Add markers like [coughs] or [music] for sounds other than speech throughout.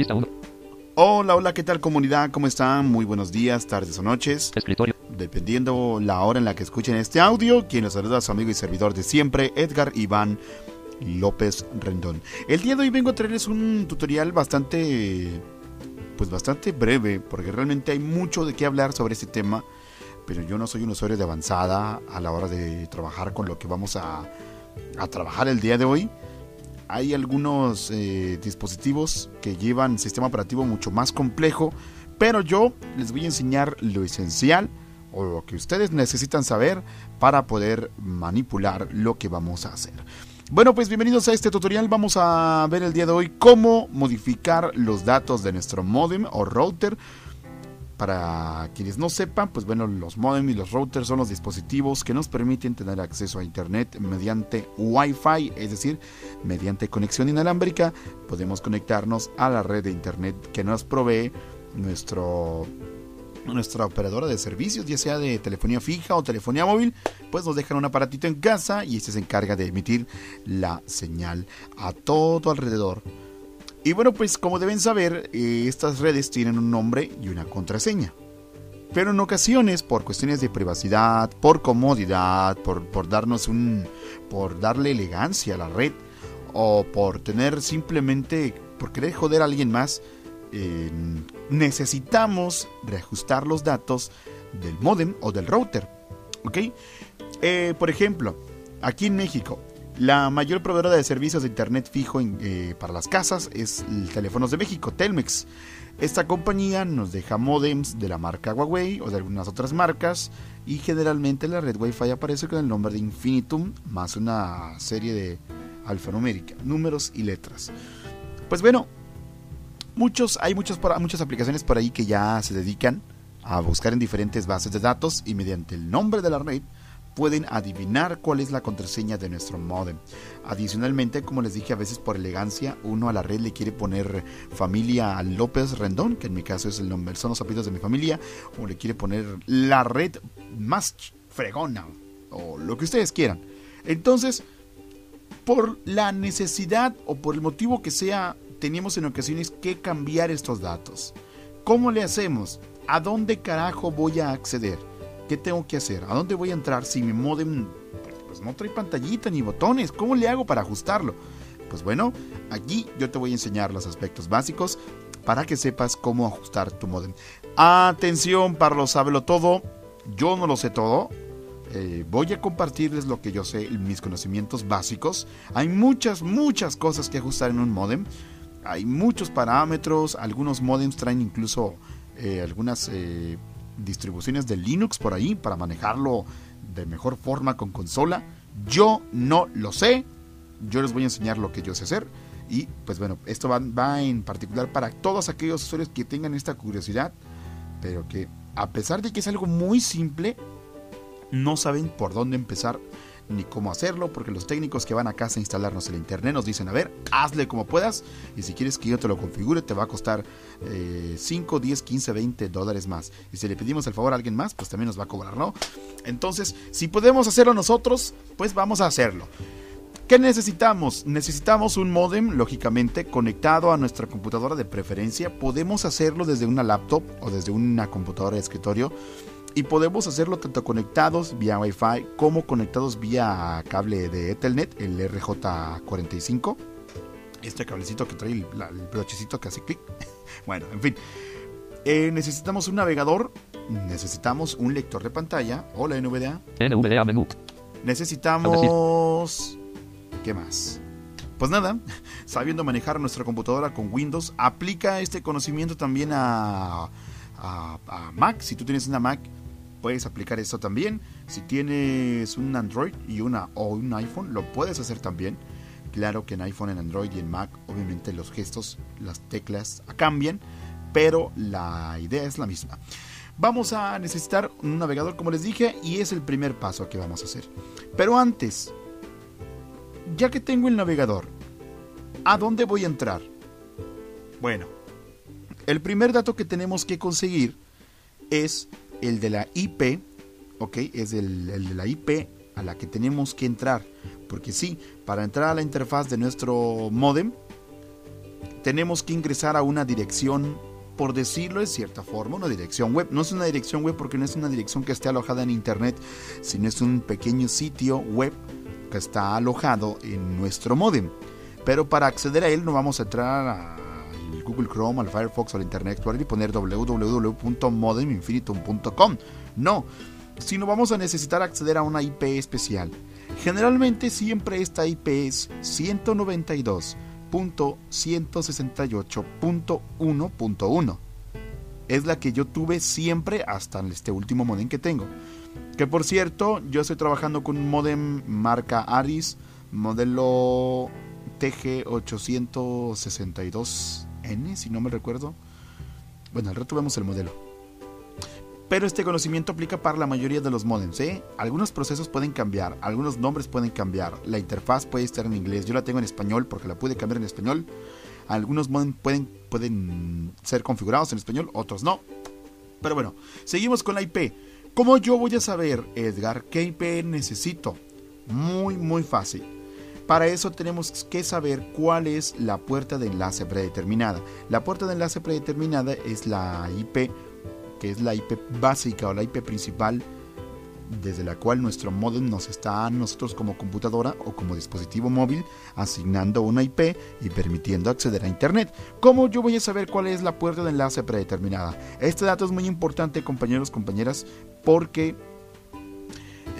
Lista 1. Hola, hola, ¿qué tal comunidad? ¿Cómo están? Muy buenos días, tardes o noches. Escritorio. Dependiendo la hora en la que escuchen este audio, quien los saluda a su amigo y servidor de siempre, Edgar Iván López Rendón. El día de hoy vengo a traerles un tutorial bastante, pues bastante breve, porque realmente hay mucho de qué hablar sobre este tema, pero yo no soy un usuario de avanzada a la hora de trabajar con lo que vamos a, a trabajar el día de hoy hay algunos eh, dispositivos que llevan sistema operativo mucho más complejo, pero yo les voy a enseñar lo esencial o lo que ustedes necesitan saber para poder manipular lo que vamos a hacer. Bueno, pues bienvenidos a este tutorial. Vamos a ver el día de hoy cómo modificar los datos de nuestro modem o router para quienes no sepan, pues bueno, los modem y los routers son los dispositivos que nos permiten tener acceso a Internet mediante Wi-Fi, es decir, mediante conexión inalámbrica, podemos conectarnos a la red de Internet que nos provee nuestro nuestra operadora de servicios, ya sea de telefonía fija o telefonía móvil, pues nos dejan un aparatito en casa y este se encarga de emitir la señal a todo alrededor y bueno, pues como deben saber, eh, estas redes tienen un nombre y una contraseña. Pero en ocasiones, por cuestiones de privacidad, por comodidad, por, por darnos un. por darle elegancia a la red, o por tener simplemente. por querer joder a alguien más, necesitamos reajustar los datos del modem o del router. ¿Ok? Eh, por ejemplo, aquí en México, la mayor proveedora de servicios de Internet fijo eh, para las casas es el Teléfonos de México, Telmex. Esta compañía nos deja modems de la marca Huawei o de algunas otras marcas y generalmente la red Wi-Fi aparece con el nombre de Infinitum más una serie de alfanumérica, números y letras. Pues bueno, muchos, hay muchos, muchas aplicaciones por ahí que ya se dedican a buscar en diferentes bases de datos y mediante el nombre de la red pueden adivinar cuál es la contraseña de nuestro modem. Adicionalmente, como les dije, a veces por elegancia, uno a la red le quiere poner familia López Rendón, que en mi caso es el nombre, son los apellidos de mi familia, o le quiere poner la red más fregona, o lo que ustedes quieran. Entonces, por la necesidad o por el motivo que sea, tenemos en ocasiones que cambiar estos datos. ¿Cómo le hacemos? ¿A dónde carajo voy a acceder? ¿Qué tengo que hacer? ¿A dónde voy a entrar si mi modem pues no trae pantallita ni botones? ¿Cómo le hago para ajustarlo? Pues bueno, aquí yo te voy a enseñar los aspectos básicos para que sepas cómo ajustar tu modem. Atención, para lo sábelo todo. Yo no lo sé todo. Eh, voy a compartirles lo que yo sé, mis conocimientos básicos. Hay muchas, muchas cosas que ajustar en un modem. Hay muchos parámetros. Algunos modems traen incluso eh, algunas eh, distribuciones de Linux por ahí para manejarlo de mejor forma con consola. Yo no lo sé. Yo les voy a enseñar lo que yo sé hacer. Y pues bueno, esto va, va en particular para todos aquellos usuarios que tengan esta curiosidad, pero que a pesar de que es algo muy simple, no saben por dónde empezar ni cómo hacerlo, porque los técnicos que van a casa a instalarnos el internet nos dicen, a ver, hazle como puedas, y si quieres que yo te lo configure, te va a costar 5, 10, 15, 20 dólares más. Y si le pedimos el favor a alguien más, pues también nos va a cobrar, ¿no? Entonces, si podemos hacerlo nosotros, pues vamos a hacerlo. ¿Qué necesitamos? Necesitamos un modem, lógicamente, conectado a nuestra computadora de preferencia. Podemos hacerlo desde una laptop o desde una computadora de escritorio y podemos hacerlo tanto conectados vía Wi-Fi como conectados vía cable de Ethernet, el RJ45. Este cablecito que trae el, brochecito que hace clic. [laughs] bueno, en fin. Eh, necesitamos un navegador, necesitamos un lector de pantalla o la NVDA. NVDA menú. Necesitamos... ¿Qué más? Pues nada, [laughs] sabiendo manejar nuestra computadora con Windows, aplica este conocimiento también a, a, a Mac. Si tú tienes una Mac, puedes aplicar esto también. Si tienes un Android y una o un iPhone, lo puedes hacer también. Claro que en iPhone, en Android y en Mac, obviamente los gestos, las teclas cambian, pero la idea es la misma. Vamos a necesitar un navegador, como les dije, y es el primer paso que vamos a hacer. Pero antes, ya que tengo el navegador, ¿a dónde voy a entrar? Bueno, el primer dato que tenemos que conseguir es el de la IP, ok, es el, de la IP a la que tenemos que entrar. Porque sí, para entrar a la interfaz de nuestro modem, tenemos que ingresar a una dirección, por decirlo de cierta forma, una dirección web. No es una dirección web porque no es una dirección que esté alojada en internet, sino es un pequeño sitio web que está alojado en nuestro modem. Pero para acceder a él no vamos a entrar al Google Chrome, al Firefox al Internet Explorer y poner www.modeminfinitum.com. No, sino vamos a necesitar acceder a una IP especial. Generalmente siempre esta IP es 192.168.1.1. Es la que yo tuve siempre hasta este último modem que tengo. Que por cierto, yo estoy trabajando con un modem marca Aris, modelo TG862N, si no me recuerdo. Bueno, al rato vemos el modelo. Pero este conocimiento aplica para la mayoría de los modems. ¿eh? Algunos procesos pueden cambiar, algunos nombres pueden cambiar, la interfaz puede estar en inglés. Yo la tengo en español porque la pude cambiar en español. Algunos modems pueden, pueden ser configurados en español, otros no. Pero bueno, seguimos con la IP. ¿Cómo yo voy a saber, Edgar, qué IP necesito? Muy, muy fácil. Para eso tenemos que saber cuál es la puerta de enlace predeterminada. La puerta de enlace predeterminada es la IP, que es la IP básica o la IP principal desde la cual nuestro modem nos está nosotros como computadora o como dispositivo móvil asignando una IP y permitiendo acceder a Internet. ¿Cómo yo voy a saber cuál es la puerta de enlace predeterminada? Este dato es muy importante, compañeros, compañeras, porque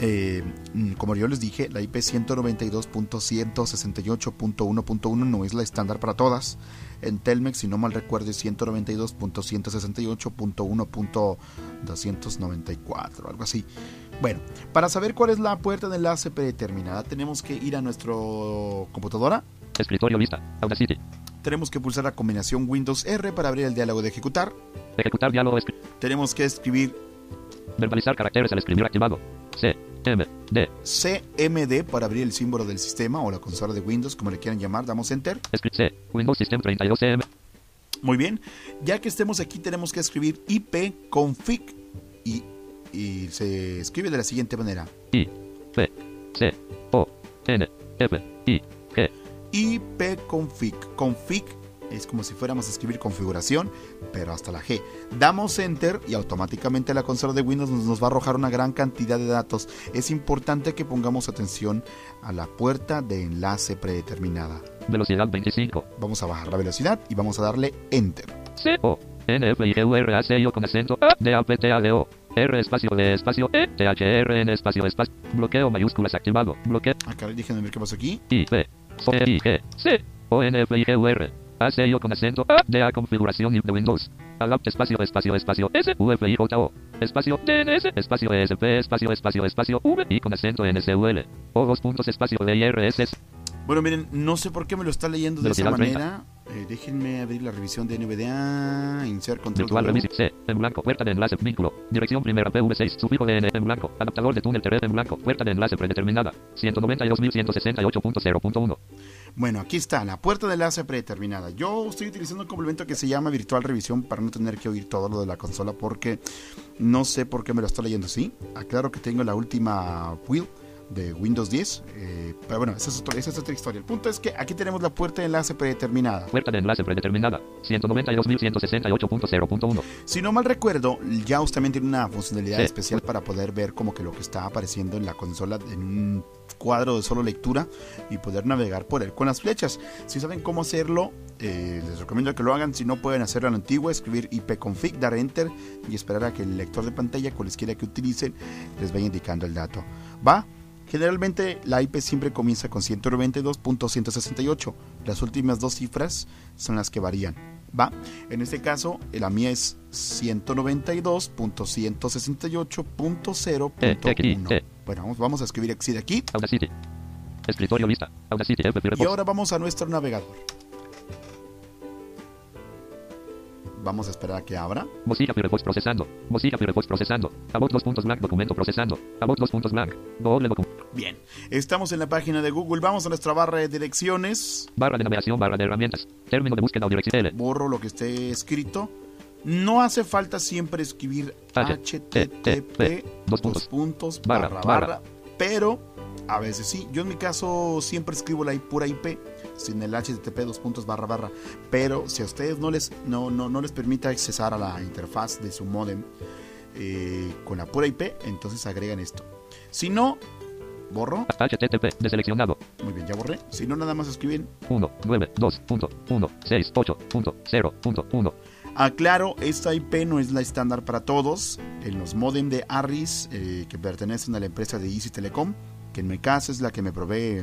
eh, mm, como yo les dije, la IP 192.168.1.1 no es la estándar para todas. En Telmex, si no mal recuerdo, es 192.168.1.294, algo así. Bueno, para saber cuál es la puerta de enlace predeterminada, tenemos que ir a nuestro computadora. Escritorio lista. Audacity. Tenemos que pulsar la combinación Windows R para abrir el diálogo de ejecutar. Ejecutar diálogo. Tenemos que escribir. Verbalizar caracteres al escribir activado. C. M. D. CMD para abrir el símbolo del sistema o la consola de Windows, como le quieran llamar. Damos Enter. C. Windows System 32 CM. Muy bien. Ya que estemos aquí, tenemos que escribir ipconfig y, y se escribe de la siguiente manera: I. P. C. O. N. F. I. G. ipconfig. Config es como si fuéramos a escribir configuración, pero hasta la G. Damos Enter y automáticamente la consola de Windows nos va a arrojar una gran cantidad de datos. Es importante que pongamos atención a la puerta de enlace predeterminada. Velocidad 25. Vamos a bajar la velocidad y vamos a darle Enter. C O N F I G U R A C I O con acento A D A P T A D O R espacio D espacio E T H R N espacio espacio bloqueo mayúsculas activado bloqueo. Acá déjenme ver qué pasa aquí. I P C I G C O N F I G U R A C I O con acento A D A configuración de Windows. Adapt espacio espacio espacio S U F I J O espacio DNS espacio ESP espacio espacio espacio V I con acento N S U L O dos puntos espacio D I R S Bueno, miren, no sé por qué me lo está leyendo de esa manera. Eh, déjenme abrir la revisión de NVDA. Insert control. Virtual W. Revisit C en blanco puerta de enlace vínculo dirección primera PV6 sufijo DN en blanco adaptador de túnel TRF en blanco puerta de enlace predeterminada 192.168.0.1 Bueno, aquí está, la puerta de enlace predeterminada. Yo estoy utilizando un complemento que se llama Virtual Revisión para no tener que oír todo lo de la consola porque no sé por qué me lo está leyendo así. Aclaro que tengo la última build de Windows 10, eh, pero bueno, esa es, otro- esa es otra historia. El punto es que aquí tenemos la puerta de enlace predeterminada. puerta de enlace predeterminada 192.168.0.1 Si no mal recuerdo, JAWS también tiene una funcionalidad Sí. especial para poder ver como que lo que está apareciendo en la consola en un cuadro de solo lectura y poder navegar por él con las flechas. Si saben cómo hacerlo, eh, les recomiendo que lo hagan. Si no pueden hacerlo a la antigua, escribir ipconfig, dar enter y esperar a que el lector de pantalla, cualesquiera que utilicen, les vaya indicando el dato. ¿Va? Generalmente la IP siempre comienza con 192.168. Las últimas dos cifras son las que varían. ¿Va? En este caso, la mía es 192.168.0.1. Eh, aquí, eh. Bueno, vamos, vamos a escribir exit aquí. Audacity escritorio lista Audacity Y ahora vamos a nuestro navegador. Vamos a esperar a que abra. Mozilla Firefox procesando. Mozilla Firefox procesando. About 2 puntos blank documento procesando. About 2 puntos blank. Doble documento. Bien, estamos en la página de Google. Vamos a nuestra barra de direcciones. Barra de navegación, barra de herramientas. Término de búsqueda o dirección. Borro lo que esté escrito. No hace falta siempre escribir http dos dos puntos. puntos barra barra. barra, pero A veces sí. Yo en mi caso siempre escribo la pura IP sin el HTTP dos puntos barra barra. Pero si a ustedes no les, no, no, no les permite accesar a la interfaz de su modem eh, con la pura IP, entonces agregan esto. Si no, borro. HTTP deseleccionado. Muy bien, ya borré. Si no, nada más escriben 192.168.0.1. Aclaro, esta IP no es la estándar para todos. En los modem de ARRIS eh, que pertenecen a la empresa de Easy Telecom, que en mi caso es la que me provee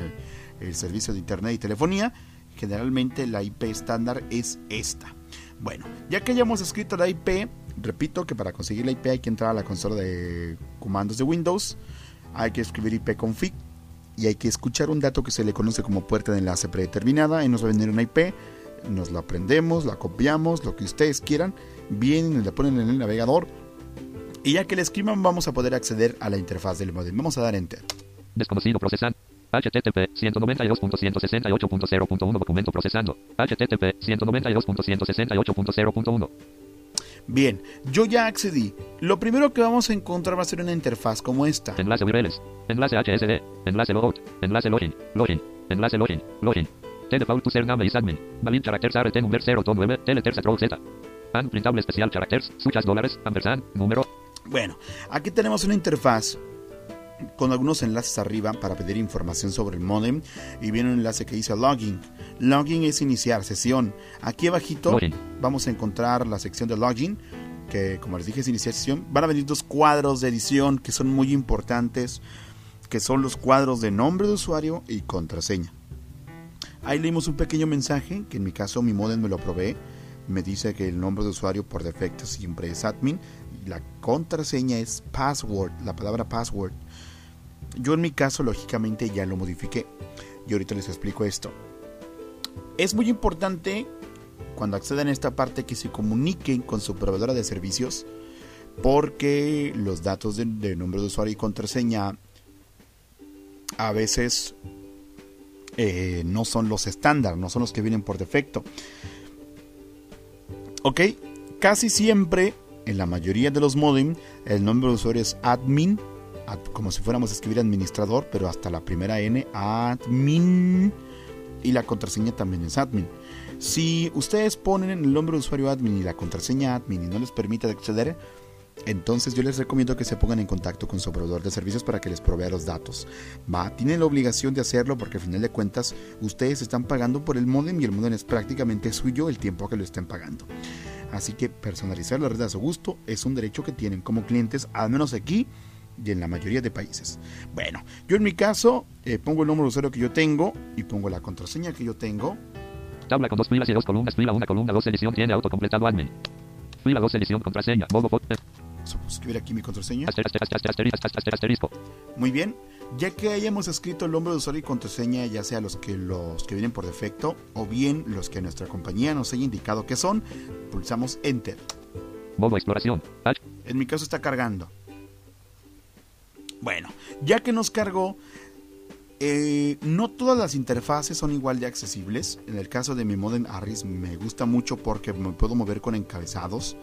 el, servicio de internet y telefonía, generalmente la IP estándar es esta. Bueno, ya que hayamos escrito la IP, repito que para conseguir la IP hay que entrar a la consola de comandos de Windows, hay que escribir IP config y hay que escuchar un dato que se le conoce como puerta de enlace predeterminada y nos va a venir una IP, nos la aprendemos, la copiamos, lo que ustedes quieran, vienen y la ponen en el navegador y ya que la escriban vamos a poder acceder a la interfaz del modem. Vamos a dar enter. Desconocido procesando. HTTP 192.168.0.1 documento procesando. HTTP 192.168.0.1. Bien, yo ya accedí. Lo primero que vamos a encontrar va a ser una interfaz como esta. Enlace URLs. Enlace HSD. Enlace logout. Enlace login. Login. Enlace login. Login. Telefault username is admin. Valid characters are number 0.9. Teleters row Z. Unprintable special characters. Suchas dólares. Ampersand. Número. Bueno, aquí tenemos una interfaz con algunos enlaces arriba para pedir información sobre el modem y viene un enlace que dice login. Login es iniciar sesión. Aquí abajito Login. vamos a encontrar la sección de login que como les dije es iniciar sesión. Van a venir dos cuadros de edición que son muy importantes que son los cuadros de nombre de usuario y contraseña. Ahí leímos un pequeño mensaje que en mi caso mi modem me lo provee. Me dice que el nombre de usuario por defecto siempre es admin y la contraseña es password, la palabra password. Yo en mi caso, lógicamente, ya lo modifiqué. Y ahorita les explico esto. Es muy importante cuando accedan a esta parte que se comuniquen con su proveedora de servicios porque los datos de, nombre de usuario y contraseña a veces eh, no son los estándar, no son los que vienen por defecto. Ok, casi siempre, en la mayoría de los modem, el nombre de usuario es admin ad- como si fuéramos a escribir administrador, pero hasta la primera N, admin, y la contraseña también es admin. Si ustedes ponen el nombre de usuario admin y la contraseña admin y no les permite acceder, entonces yo les recomiendo que se pongan en contacto con su proveedor de servicios para que les provea los datos. Va, tienen la obligación de hacerlo porque al final de cuentas ustedes están pagando por el modem y el modem es prácticamente suyo el tiempo que lo estén pagando. Así que personalizar la red a su gusto es un derecho que tienen como clientes, al menos aquí y en la mayoría de países. Bueno, yo en mi caso eh, pongo el número de usuario que yo tengo y pongo la contraseña que yo tengo. Tabla con dos filas y dos columnas. Fila 1, columna 2, edición tiene autocompletado admin. Fila 2, edición, contraseña. Modo, a escribir aquí mi contraseña. Muy bien, ya que hayamos escrito el nombre de usuario y contraseña, ya sea los que los que vienen por defecto o bien los que nuestra compañía nos haya indicado que son, pulsamos enter. Modo exploración. En mi caso está cargando. Bueno, ya que nos cargó, eh, no todas las interfaces son igual de accesibles. En el caso de mi modem Arris me gusta mucho porque me puedo mover con encabezados,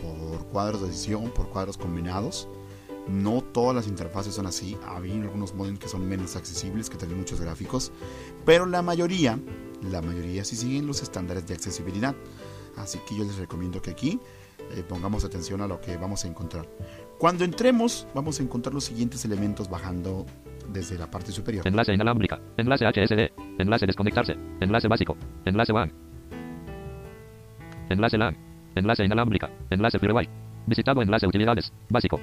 por cuadros de edición, por cuadros combinados. No todas las interfaces son así. Hay algunos modems que son menos accesibles, que tienen muchos gráficos. Pero la mayoría, la mayoría sí siguen los estándares de accesibilidad. Así que yo les recomiendo que aquí eh, pongamos atención a lo que vamos a encontrar. Cuando entremos, vamos a encontrar los siguientes elementos bajando desde la parte superior. Enlace inalámbrica. Enlace HSD. Enlace desconectarse. Enlace básico. Enlace WAN. Enlace LAN. Enlace inalámbrica. Enlace Firewire. Visitado enlace utilidades. Básico.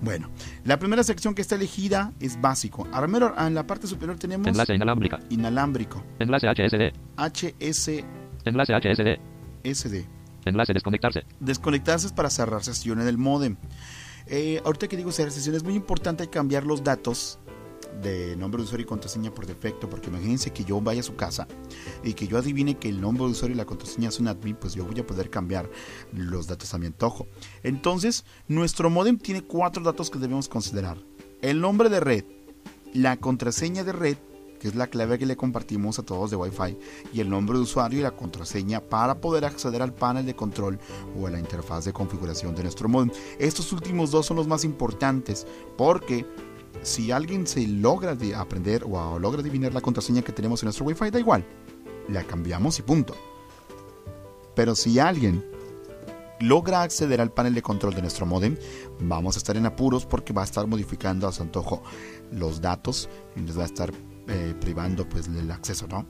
Bueno, la primera sección que está elegida es básico. Primero, en la parte superior tenemos Enlace inalámbrica. inalámbrico, Enlace HSD. HSSD. Enlace HSD. Enlace desconectarse. Desconectarse es para cerrar sesiones del modem. Eh, ahorita que digo sesiones, es muy importante cambiar los datos de nombre de usuario y contraseña por defecto, porque imagínense que yo vaya a su casa y que yo adivine que el nombre de usuario y la contraseña es un admin, pues yo voy a poder cambiar los datos a mi antojo. Entonces, nuestro modem tiene cuatro datos que debemos considerar. El nombre de red, la contraseña de red, que es la clave que le compartimos a todos de Wi-Fi, y el nombre de usuario y la contraseña para poder acceder al panel de control o a la interfaz de configuración de nuestro modem. Estos últimos dos son los más importantes porque si alguien se logra de aprender o logra adivinar la contraseña que tenemos en nuestro Wi-Fi, da igual. La cambiamos y punto. Pero si alguien logra acceder al panel de control de nuestro modem, vamos a estar en apuros porque va a estar modificando a su antojo los datos y nos va a estar eh, privando pues el acceso, ¿no?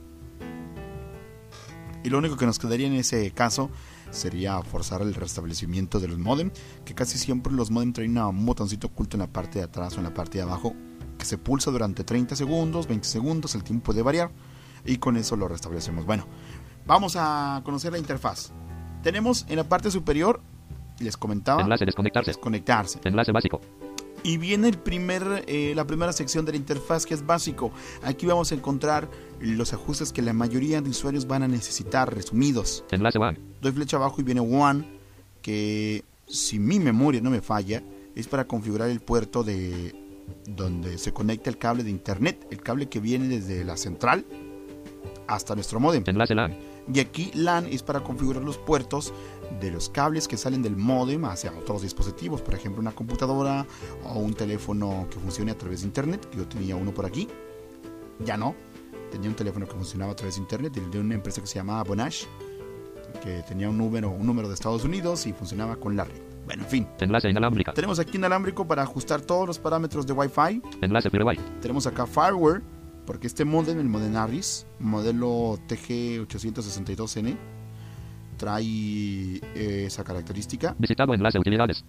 Y lo único que nos quedaría en ese caso sería forzar el restablecimiento de los modem, que casi siempre los modem traen un botoncito oculto en la parte de atrás o en la parte de abajo que se pulsa durante 30 segundos, 20 segundos, el tiempo puede variar y con eso lo restablecemos. Bueno, vamos a conocer la interfaz. Tenemos en la parte superior, les comentaba, enlace desconectarse. desconectarse. Enlace básico. Y viene el primer, eh, la primera sección de la interfaz que es básico. Aquí vamos a encontrar los ajustes que la mayoría de usuarios van a necesitar, resumidos. Enlace One. Doy flecha abajo y viene One, que si mi memoria no me falla, es para configurar el puerto de donde se conecta el cable de internet, el cable que viene desde la central hasta nuestro modem. Enlace LAN. Y aquí LAN es para configurar los puertos de los cables que salen del modem hacia otros dispositivos, por ejemplo una computadora o un teléfono que funcione a través de internet. Yo tenía uno por aquí, ya no. Tenía un teléfono que funcionaba a través de internet de una empresa que se llamaba Bonash, que tenía un número, un número de Estados Unidos y funcionaba con la red. Bueno, en fin. Enlace inalámbrica. Tenemos aquí inalámbrico para ajustar todos los parámetros de Wi-Fi. Enlace FireWire. Tenemos acá fireware porque este modem, el modem ARRIS, modelo TG862N, trae eh, esa característica. Visitado enlace utilidades.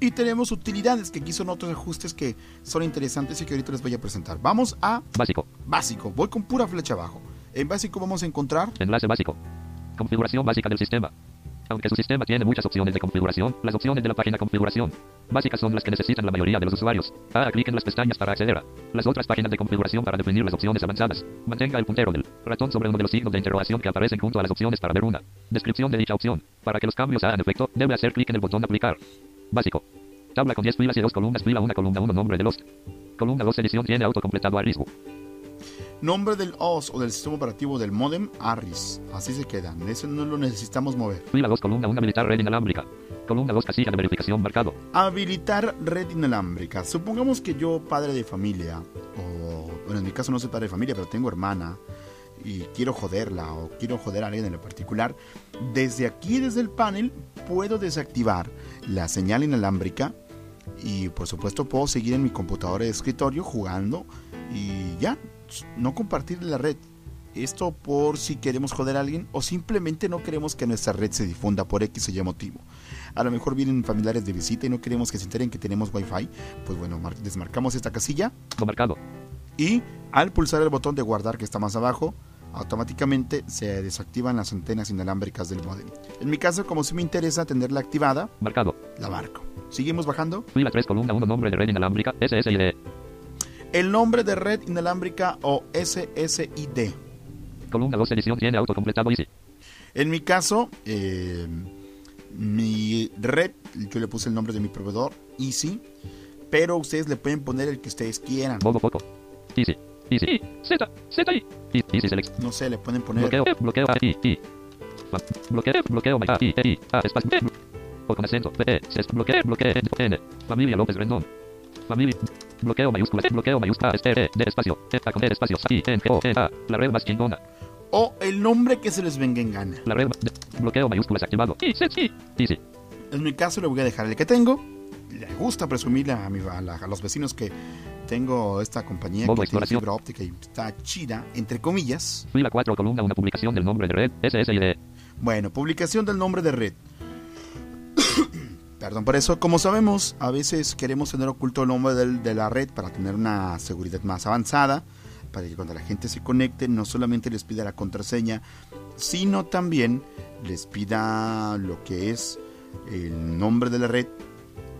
Y tenemos utilidades, que aquí son otros ajustes que son interesantes y que ahorita les voy a presentar. Vamos a Básico. básico. Voy con pura flecha abajo. En básico vamos a encontrar Enlace básico. Configuración básica del sistema. Aunque su sistema tiene muchas opciones de configuración, las opciones de la página configuración básicas son las que necesitan la mayoría de los usuarios. Haga clic en las pestañas para acceder a las otras páginas de configuración para definir las opciones avanzadas. Mantenga el puntero del ratón sobre uno de los signos de interrogación que aparecen junto a las opciones para ver una descripción de dicha opción. Para que los cambios hagan efecto, debe hacer clic en el botón aplicar. Básico. Tabla con 10 filas y 2 columnas, fila 1, columna 1, nombre de los. Columna 2, edición tiene autocompletado a riesgo. Nombre del OS o del sistema operativo del modem ARRIS. Así se quedan. Eso no lo necesitamos mover. Fila 2, columna 1, militar red inalámbrica. Columna 2, casilla de verificación marcado. Habilitar red inalámbrica. Supongamos que yo, padre de familia, o bueno, en mi caso no soy padre de familia, pero tengo hermana y quiero joderla o quiero joder a alguien en lo particular, desde aquí, desde el panel, puedo desactivar la señal inalámbrica y por supuesto puedo seguir en mi computadora de escritorio jugando y ya, no compartir la red. Esto por si queremos joder a alguien o simplemente no queremos que nuestra red se difunda por X o Y motivo. A lo mejor vienen familiares de visita y no queremos que se enteren que tenemos Wi-Fi. Pues bueno, mar- desmarcamos esta casilla marcado. y al pulsar el botón de guardar que está más abajo, automáticamente se desactivan las antenas inalámbricas del modem. En mi caso, como si me interesa tenerla activada, Marcado. la marco. Seguimos bajando. Fila 3, columna 1, nombre de red inalámbrica. SSID. El nombre de red inalámbrica o SSID. Columna 2, edición tiene autocompletado Easy. En mi caso, eh, mi red, yo le puse el nombre de mi proveedor, Easy, pero ustedes le pueden poner el que ustedes quieran. Modo foco. Easy. Easy. Z. Z. E- Easy select. No sé, le pueden poner Bloqueo. Bloqueo A. I. I. Bloqueo. Bloqueo A. I. E, I. A. Espacio. B. O con acento. B. E. Bloqueo. Bloqueo. N. Familia López Rendón. Familia. Bloqueo mayúscula. Bloqueo mayúscula. S. E. D. Espacio. E. A con E. Espacio. I. N. G. O. N. A. La red más chingona. o el nombre que se les venga en gana. La red. de- Bloqueo mayúsculas activado. I. Z. I. Easy. En mi caso le voy a dejar el que tengo. Le gusta presumirle a, mi, a, la- a los vecinos que tengo esta compañía Modo que tiene fibra óptica y está chida, entre comillas. Fila 4, columna 1, publicación del nombre de red. SSID. Bueno, publicación del nombre de red. [coughs] Perdón por eso. Como sabemos, a veces queremos tener oculto el nombre de la red para tener una seguridad más avanzada, para que cuando la gente se conecte no solamente les pida la contraseña, sino también les pida lo que es el nombre de la red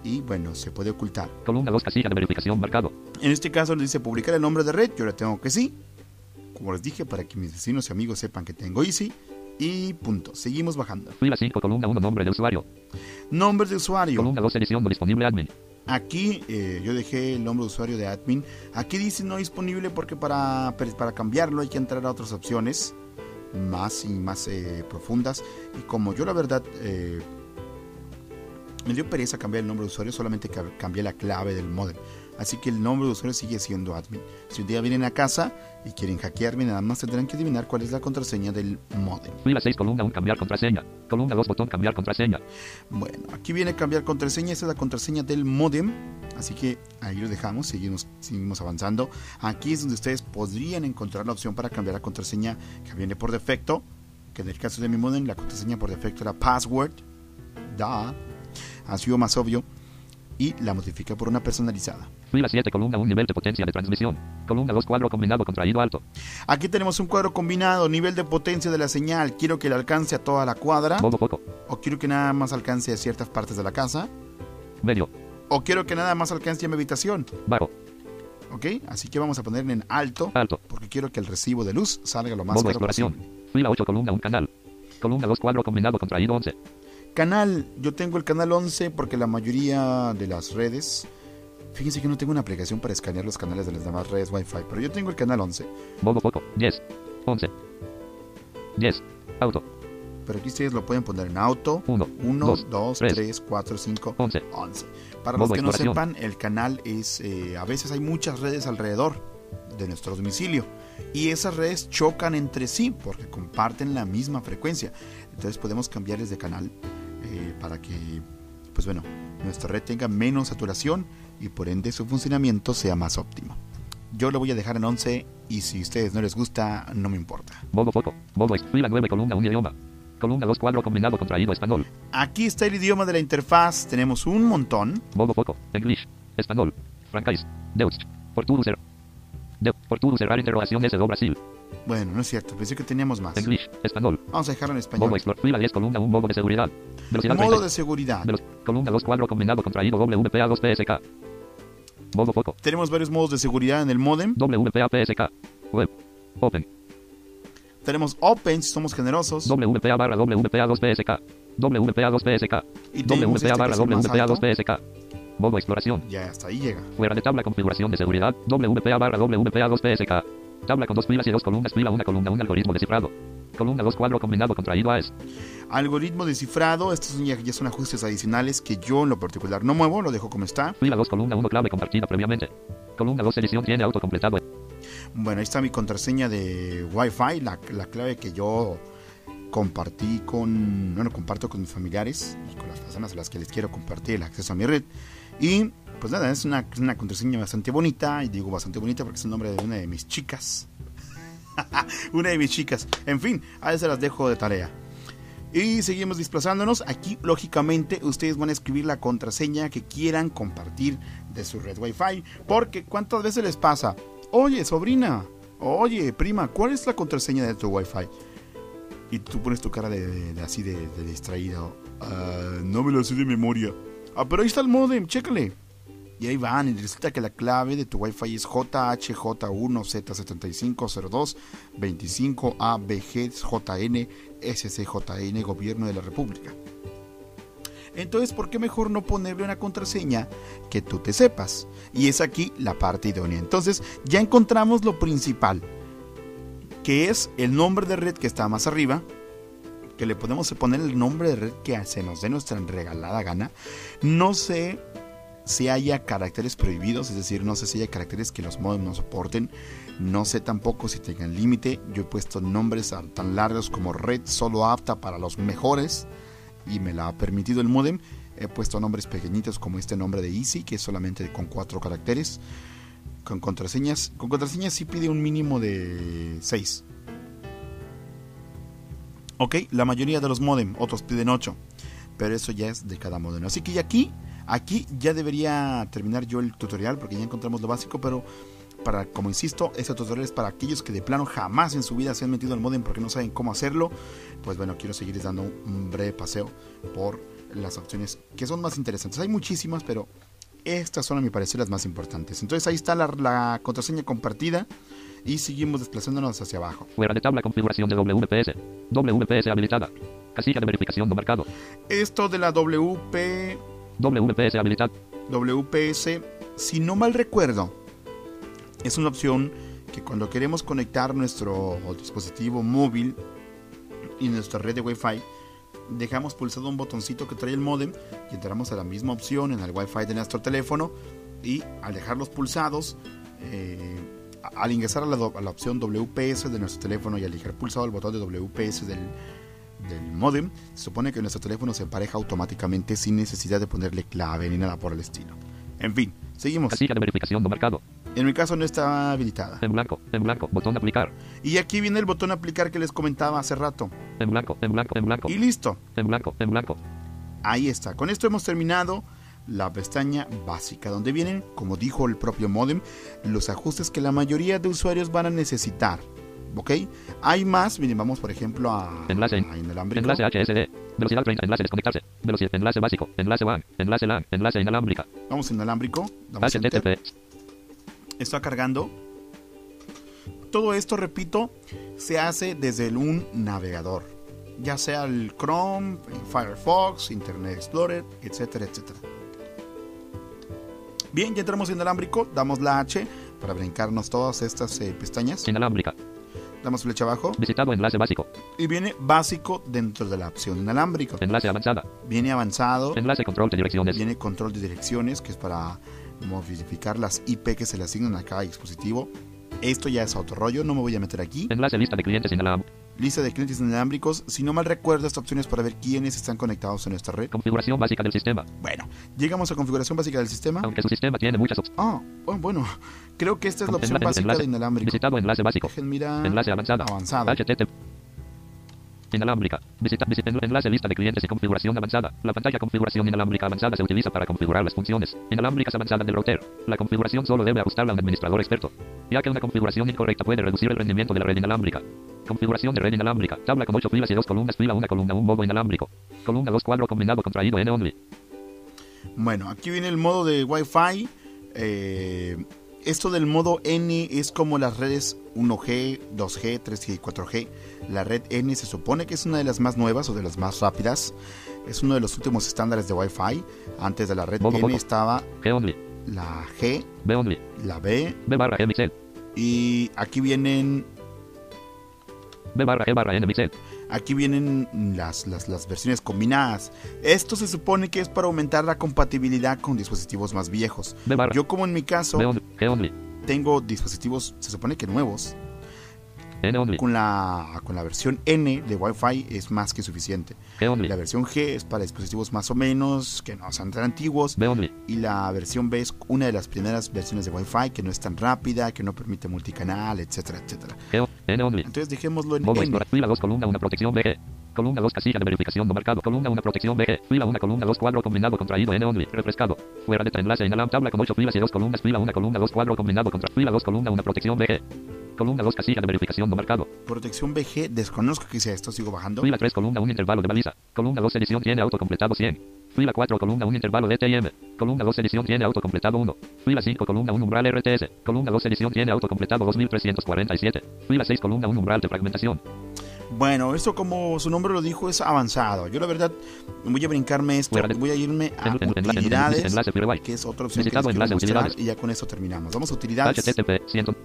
y bueno, se puede ocultar. Columna 2, casilla de verificación marcado. En este caso le dice publicar el nombre de red, yo le tengo que sí. Como les dije, para que mis vecinos y amigos sepan que tengo Easy. Y punto. Seguimos bajando. Fila 5, columna 1, nombre de usuario. Nombres de usuario. Columna 2, edición no disponible admin. Aquí eh, yo dejé el nombre de usuario de admin. Aquí dice no disponible porque para, para cambiarlo hay que entrar a otras opciones más y más eh, profundas. Y como yo la verdad eh, me dio pereza cambiar el nombre de usuario, solamente ca- cambié la clave del modem. Así que el nombre de usuario sigue siendo admin. Si un día vienen a casa y quieren hackearme, nada más tendrán que adivinar cuál es la contraseña del modem. Fila 6, columna 1, cambiar contraseña. Columna 2, botón cambiar contraseña. Bueno, aquí viene cambiar contraseña, esa es la contraseña del modem. Así que ahí lo dejamos, seguimos, seguimos avanzando. Aquí es donde ustedes podrían encontrar la opción para cambiar la contraseña que viene por defecto. Que en el caso de mi modem, la contraseña por defecto era password. Da. Ha sido más obvio. Y la modifica por una personalizada. Fila 7, columna 1, nivel de potencia de transmisión. Columna 2, cuadro combinado contraído alto. Aquí tenemos un cuadro combinado, nivel de potencia de la señal. Quiero que le alcance a toda la cuadra. Modo poco. O quiero que nada más alcance a ciertas partes de la casa. Medio. O quiero que nada más alcance a mi habitación. Bajo. ¿Ok? Así que vamos a poner en alto. Alto. Porque quiero que el recibo de luz salga lo más Modo claro exploración. posible. Fila 8, columna 1, canal. Columna 2, cuadro combinado contraído 11. Canal, yo tengo el canal 11 porque la mayoría de las redes, fíjense que no tengo una aplicación para escanear los canales de las demás redes Wi-Fi, pero yo tengo el canal 11. Modo poco. 10. 11. 10. Auto. Pero aquí ustedes lo pueden poner en auto. 1. 1, Dos, 2, tres. 3, 4, 5, 11. 11. Para Modo los que no sepan, el canal es, eh, a veces hay muchas redes alrededor de nuestro domicilio y esas redes chocan entre sí porque comparten la misma frecuencia. Entonces podemos cambiarles de canal eh, para que, pues bueno, nuestra red tenga menos saturación y por ende su funcionamiento sea más óptimo. Yo lo voy a dejar en 11 y si a ustedes no les gusta, no me importa. Modo poco. Modo fila 9, columna 1, idioma. Columna 2, cuadro combinado contraído español. Aquí está el idioma de la interfaz, tenemos un montón. Modo poco. English. Español. Francais. Deutsch. Portugués. De, portugués cerrar interrogación S do Brasil. Bueno, no es cierto, pensé que teníamos más. English. Español. Vamos a dejarlo en Modo español. explore. Fila 10, columna 1, modo de seguridad. Velocidad Modo 30. de seguridad. De los, columna 2, cuadro combinado contraído WPA 2 PSK. Modo poco. Tenemos varios modos de seguridad en el modem. WPA PSK. Web. Open. Tenemos Open si somos generosos. WPA barra WPA 2 PSK. WPA 2 PSK. Y tenemos WPA este que barra WPA 2 alto. PSK. Modo exploración. Ya hasta ahí llega. Fuera de tabla configuración de seguridad. WPA barra WPA 2 PSK. Tabla con dos filas y dos columnas. Fila una columna. Un algoritmo descifrado. Columna 2 cuadro combinado contraído a es. Algoritmo descifrado. Estos ya, son ajustes adicionales que yo en lo particular no muevo. Lo dejo como está. Fila 2 columna 1 clave compartida previamente. Columna 2 edición tiene autocompletado. Bueno, ahí está mi contraseña de Wi-Fi. La, la clave que yo compartí con... Bueno, comparto con mis familiares y con las personas a las que les quiero compartir el acceso a mi red. Y pues nada, es una, una contraseña bastante bonita. Y digo bastante bonita porque es el nombre de una de mis chicas. [laughs] una de mis chicas. En fin, a se las dejo de tarea. Y seguimos desplazándonos. Aquí, lógicamente, ustedes van a escribir la contraseña que quieran compartir de su red Wi-Fi. Porque, ¿cuántas veces les pasa? Oye, sobrina. Oye, prima, ¿cuál es la contraseña de tu Wi-Fi? Y tú pones tu cara de, así de, de distraído. "Ah, no me lo sé de memoria. Ah, pero ahí está el modem, chécale. Y ahí van, y resulta que la clave de tu Wi-Fi es JHJ1Z7502 25ABGJN SCJN Gobierno de la República. Entonces, ¿por qué mejor no ponerle una contraseña que tú te sepas? Y es aquí la parte idónea. Entonces, ya encontramos lo principal, que es el nombre de red que está más arriba, que le podemos poner el nombre de red que se nos dé nuestra regalada gana. No sé si haya caracteres prohibidos, es decir, no sé si haya caracteres que los modems no soporten, no sé tampoco si tengan límite, yo he puesto nombres tan largos como red solo apta para los mejores y me la ha permitido el modem, he puesto nombres pequeñitos como este nombre de Easy, que es solamente con cuatro caracteres, con contraseñas, con contraseñas sí pide un mínimo de 6. Ok, la mayoría de los modem, otros piden 8, pero eso ya es de cada modem. Así que ya aquí, aquí ya debería terminar yo el tutorial porque ya encontramos lo básico, pero para, como insisto, este tutorial es para aquellos que de plano jamás en su vida se han metido al modem porque no saben cómo hacerlo. Pues bueno, quiero seguirles dando un breve paseo por las opciones que son más interesantes. Hay muchísimas, pero estas son a mi parecer las más importantes. Entonces ahí está la, la contraseña compartida y seguimos desplazándonos hacia abajo. Fuera de tabla configuración de WPS. WPS habilitada. Casilla de verificación no marcado. Esto de la WP, WPS habilitada. WPS, si no mal recuerdo, es una opción que cuando queremos conectar nuestro dispositivo móvil y nuestra red de Wi-Fi, dejamos pulsado un botoncito que trae el modem y entramos a la misma opción en el Wi-Fi de nuestro teléfono y al dejarlos pulsados, eh, al ingresar a la, a la, opción WPS de nuestro teléfono y al dejar pulsado el botón de WPS del, del modem, se supone que nuestro teléfono se empareja automáticamente sin necesidad de ponerle clave ni nada por el estilo. En fin, seguimos. Casilla de verificación no marcado. En mi caso no está habilitada. En blanco, en blanco, botón aplicar. Y aquí viene el botón aplicar que les comentaba hace rato. En blanco, en blanco, en blanco. Y listo. En blanco, en blanco. Ahí está. Con esto hemos terminado la pestaña básica, donde vienen, como dijo el propio modem, los ajustes que la mayoría de usuarios van a necesitar. ¿Ok? Hay más, miren, vamos por ejemplo a, enlace, a inalámbrico. Enlace HSD, velocidad 30, enlace desconectarse, velocidad, enlace básico, enlace WAN, enlace LAN, enlace inalámbrica. Vamos inalámbrico. Damos HTTP. Está cargando. Todo esto, repito, se hace desde un navegador, ya sea el Chrome, el Firefox, Internet Explorer, etcétera, etcétera. Bien, ya entramos en inalámbrico, damos la H para brincarnos todas estas eh, pestañas. Inalámbrica. Damos flecha abajo Visitado enlace básico. y viene básico dentro de la opción inalámbrico. Enlace avanzada. Viene avanzado, Enlace control de direcciones. viene control de direcciones, que es para modificar las IP que se le asignan a cada dispositivo. Esto ya es otro rollo, no me voy a meter aquí. Enlace lista de clientes inalámbrica. Lista de clientes inalámbricos. Si no mal recuerdo, esta opción es para ver quiénes están conectados en nuestra red. Configuración básica del sistema. Bueno, llegamos a configuración básica del sistema. Aunque su sistema tiene muchas opciones. Ah, oh, bueno, creo que esta es la opción Enlace- básica enlace- de inalámbrico. Visitado enlace básico. Dejen mirar. Enlace avanzada. Avanzada. HTTP. Inalámbrica. Visita, visita- enlace lista de clientes y configuración avanzada. La pantalla configuración inalámbrica avanzada se utiliza para configurar las funciones inalámbricas avanzadas del router. La configuración solo debe ajustarla a un administrador experto, ya que una configuración incorrecta puede reducir el rendimiento de la red inalámbrica. Configuración de red inalámbrica. Tabla con 8 filas y 2 columnas. Fila 1 columna 1 modo inalámbrico. Columna 2 cuadro combinado contraído N only. Bueno, aquí viene el modo de Wi-Fi. Eh, esto del modo N es como las redes 1G, 2G, 3G y 4G. La red N se supone que es una de las más nuevas o de las más rápidas. Es uno de los últimos estándares de Wi-Fi. Antes de la red N estaba G only. la G, B only. la B B barra y aquí vienen Aquí vienen las, las, las versiones combinadas. Esto se supone que es para aumentar la compatibilidad con dispositivos más viejos. Yo como en mi caso tengo dispositivos, se supone que nuevos. Only. Con la, con la versión N de Wi-Fi es más que suficiente. La versión G es para dispositivos más o menos, que no son tan antiguos. Y la versión B es una de las primeras versiones de Wi-Fi que no es tan rápida, que no permite multicanal, etcétera, etcétera. Only. Entonces dejémoslo en N. explorar. Fila 2, columna 1, protección BG. Columna 2, casilla de verificación no marcado. Columna 1, protección BG. Fila 1, columna 2, cuadro combinado contraído N only. Refrescado. Fuera de enlace en alam tabla con 8 filas y 2 columnas. Fila 1, columna 2, cuadro combinado contra. Fila 2, columna 1, protección BG. Columna 2, casilla de verificación no marcado. Protección BG, desconozco que sea esto, sigo bajando. Fila 3, columna 1, intervalo de baliza. Columna 2, edición tiene autocompletado 100. Fila 4, columna 1, intervalo de TM. Columna 2, edición tiene autocompletado 1. Fila 5, columna 1, umbral RTS. Columna 2, edición tiene autocompletado 2347. Fila 6, columna 1, umbral de fragmentación. Bueno, esto como su nombre lo dijo es avanzado. Yo la verdad voy a brincarme esto, voy a irme a utilidades, que es otra opción que les quiero mostrar y ya con eso terminamos. Vamos a utilidades. HTTP 100. [coughs]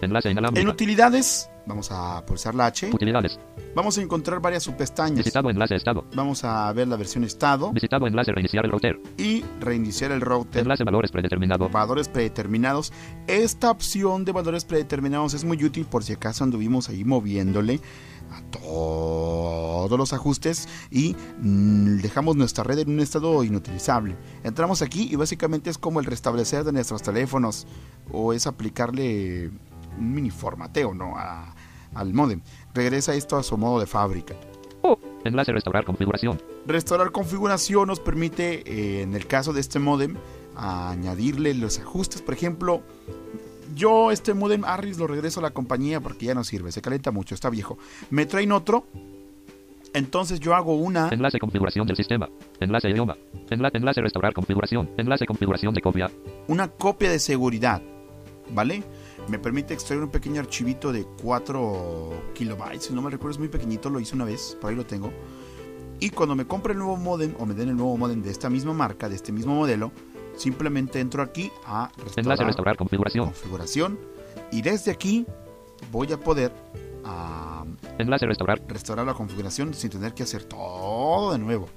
Enlace En utilidades vamos a pulsar la H. Utilidades. Vamos a encontrar varias subpestañas. Visitado enlace estado. Vamos a ver la versión estado Visitado enlace reiniciar el router. y reiniciar el router. Enlace valores predeterminado. Valores predeterminados. Esta opción de valores predeterminados es muy útil por si acaso anduvimos ahí moviéndole a todos los ajustes y mm, dejamos nuestra red en un estado inutilizable. Entramos aquí y básicamente es como el restablecer de nuestros teléfonos o es aplicarle un mini formateo ¿no? A- al modem. Regresa esto a su modo de fábrica. Oh. Enlace restaurar configuración. Restaurar configuración nos permite, eh, en el caso de este modem, añadirle los ajustes. Por ejemplo, yo este modem Arris lo regreso a la compañía porque ya no sirve, se calienta mucho, está viejo. Me traen otro, entonces yo hago una, Enlace configuración del sistema. Enlace idioma. Enla- enlace restaurar configuración. Enlace configuración de copia. una copia de seguridad, ¿vale? Me permite extraer un pequeño archivito de 4 kilobytes, si no me recuerdo es muy pequeñito, lo hice una vez, por ahí lo tengo. Y cuando me compre el nuevo modem o me den el nuevo modem de esta misma marca, de este mismo modelo, simplemente entro aquí a restaurar restaurar configuración. configuración y desde aquí voy a poder ah, Enlace restaurar. restaurar la configuración sin tener que hacer todo de nuevo.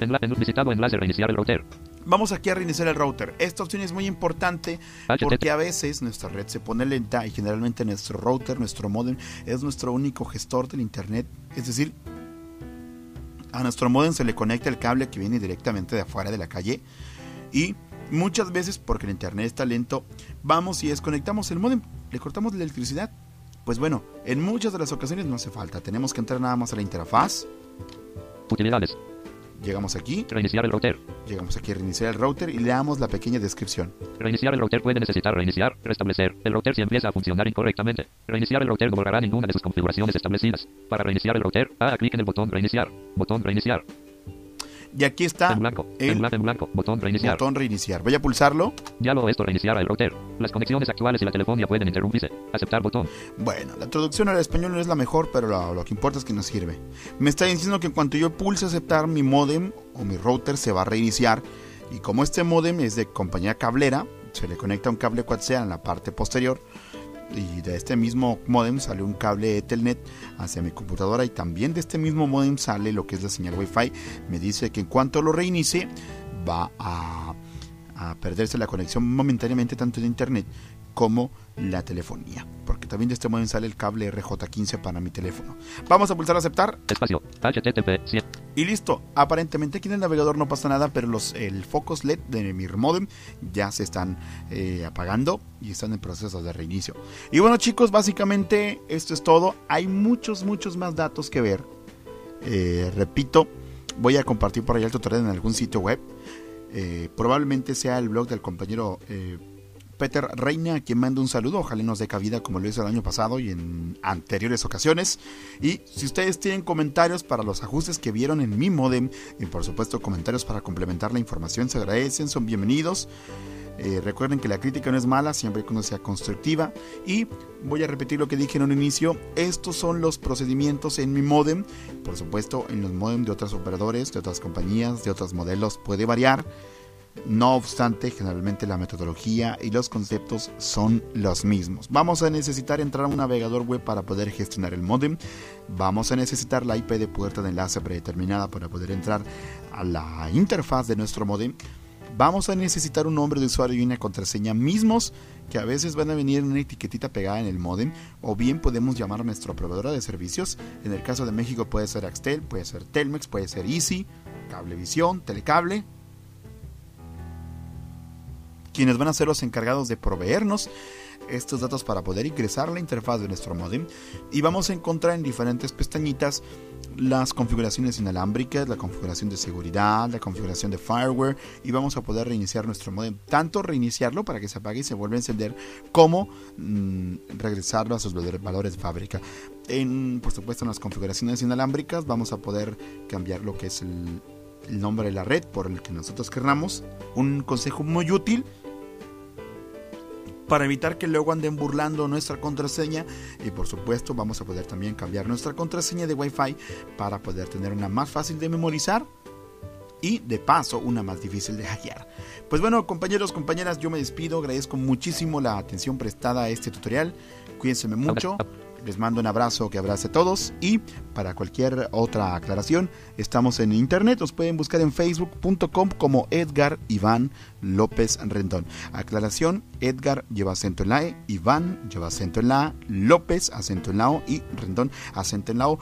Enla- en- visitado enlace reiniciar el router. Vamos aquí a reiniciar el router. Esta opción es muy importante porque a veces nuestra red se pone lenta y generalmente nuestro router, nuestro modem, es nuestro único gestor del internet. Es decir, a nuestro modem se le conecta el cable que viene directamente de afuera de la calle y muchas veces porque el internet está lento, vamos y desconectamos el modem, le cortamos la electricidad. Pues bueno, en muchas de las ocasiones no hace falta, tenemos que entrar nada más a la interfaz. Utilidades. Llegamos aquí. Reiniciar el router. Llegamos aquí a reiniciar el router y le damos la pequeña descripción. Reiniciar el router puede necesitar reiniciar, restablecer. El router si empieza a funcionar incorrectamente. Reiniciar el router no borrará ninguna de sus configuraciones establecidas. Para reiniciar el router, haga clic en el botón reiniciar. Botón reiniciar. Y aquí está en blanco, el en blanco, botón reiniciar. Botón reiniciar. Voy a pulsarlo. Ya lo esto reiniciará el router. Las conexiones actuales y la telefonía pueden interrumpirse. Aceptar botón. Bueno, la traducción al español no es la mejor, pero lo, lo, que importa es que nos sirve. Me está diciendo que en cuanto yo pulse aceptar, mi modem o mi router se va a reiniciar. Y como este modem es de compañía cablera, se le conecta un cable sea en la parte posterior y de este mismo modem sale un cable Ethernet hacia mi computadora y también de este mismo modem sale lo que es la señal Wi-Fi. Me dice que en cuanto lo reinicie va a, a perderse la conexión momentáneamente tanto de internet como la telefonía. Porque también de este modem sale el cable RJ15 para mi teléfono. Vamos a pulsar aceptar. Espacio. HTTP. Y listo. Aparentemente aquí en el navegador no pasa nada, pero los el focos LED de mi modem ya se están eh, apagando y están en proceso de reinicio. Y bueno chicos, básicamente esto es todo. Hay muchos, muchos más datos que ver. Eh, repito, voy a compartir por ahí el tutorial en algún sitio web. Eh, probablemente sea el blog del compañero Peter Reina, a quien mando un saludo. Ojalá nos dé cabida como lo hizo el año pasado y en anteriores ocasiones. Y si ustedes tienen comentarios para los ajustes que vieron en mi modem y por supuesto comentarios para complementar la información, se agradecen, son bienvenidos. Eh, recuerden que la crítica no es mala siempre y cuando sea constructiva. Y voy a repetir lo que dije en un inicio. Estos son los procedimientos en mi modem. Por supuesto, en los modem de otros operadores, de otras compañías, de otros modelos puede variar. No obstante, generalmente la metodología y los conceptos son los mismos. Vamos a necesitar entrar a un navegador web para poder gestionar el modem. Vamos a necesitar la IP de puerta de enlace predeterminada para poder entrar a la interfaz de nuestro modem. Vamos a necesitar un nombre de usuario y una contraseña mismos que a veces van a venir en una etiquetita pegada en el modem o bien podemos llamar a nuestra proveedora de servicios. En el caso de México puede ser Axtel, puede ser Telmex, puede ser Easy, Cablevisión, Telecable quienes van a ser los encargados de proveernos estos datos para poder ingresar a la interfaz de nuestro modem y vamos a encontrar en diferentes pestañitas las configuraciones inalámbricas, la configuración de seguridad, la configuración de fireware y vamos a poder reiniciar nuestro modem, tanto reiniciarlo para que se apague y se vuelva a encender como mm, regresarlo a sus valores de fábrica. En, por supuesto, en las configuraciones inalámbricas vamos a poder cambiar lo que es el, nombre de la red por el que nosotros querramos. Un consejo muy útil para evitar que luego anden burlando nuestra contraseña y por supuesto vamos a poder también cambiar nuestra contraseña de Wi-Fi para poder tener una más fácil de memorizar y de paso una más difícil de hackear. Pues bueno compañeros, compañeras, yo me despido, agradezco muchísimo la atención prestada a este tutorial, cuídense mucho. Les mando un abrazo que abrace a todos y para cualquier otra aclaración estamos en internet, nos pueden buscar en facebook.com como Edgar Iván López Rendón. Aclaración, Edgar lleva acento en la E, Iván lleva acento en la A, López acento en la O y Rendón acento en la O,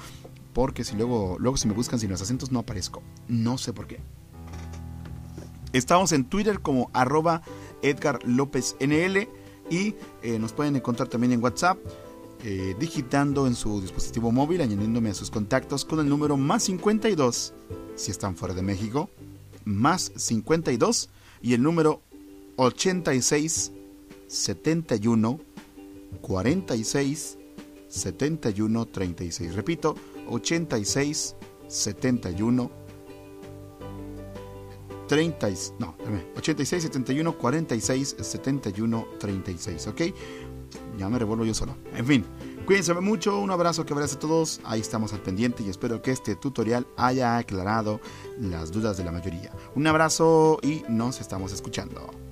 porque si luego, luego si me buscan sin los acentos no aparezco, no sé por qué. Estamos en Twitter como arroba Edgar López NL y eh, nos pueden encontrar también en WhatsApp eh, digitando en su dispositivo móvil, añadiéndome a sus contactos con el número más 52, si están fuera de México, más 52 y el número 86 71 46 71 36. Repito, 86 71 30, no, 86 71 46 71 36, ¿ok? Ya me revuelvo yo solo. En fin, cuídense mucho, un abrazo que abrace a todos, ahí estamos al pendiente y espero que este tutorial haya aclarado las dudas de la mayoría. Un abrazo y nos estamos escuchando.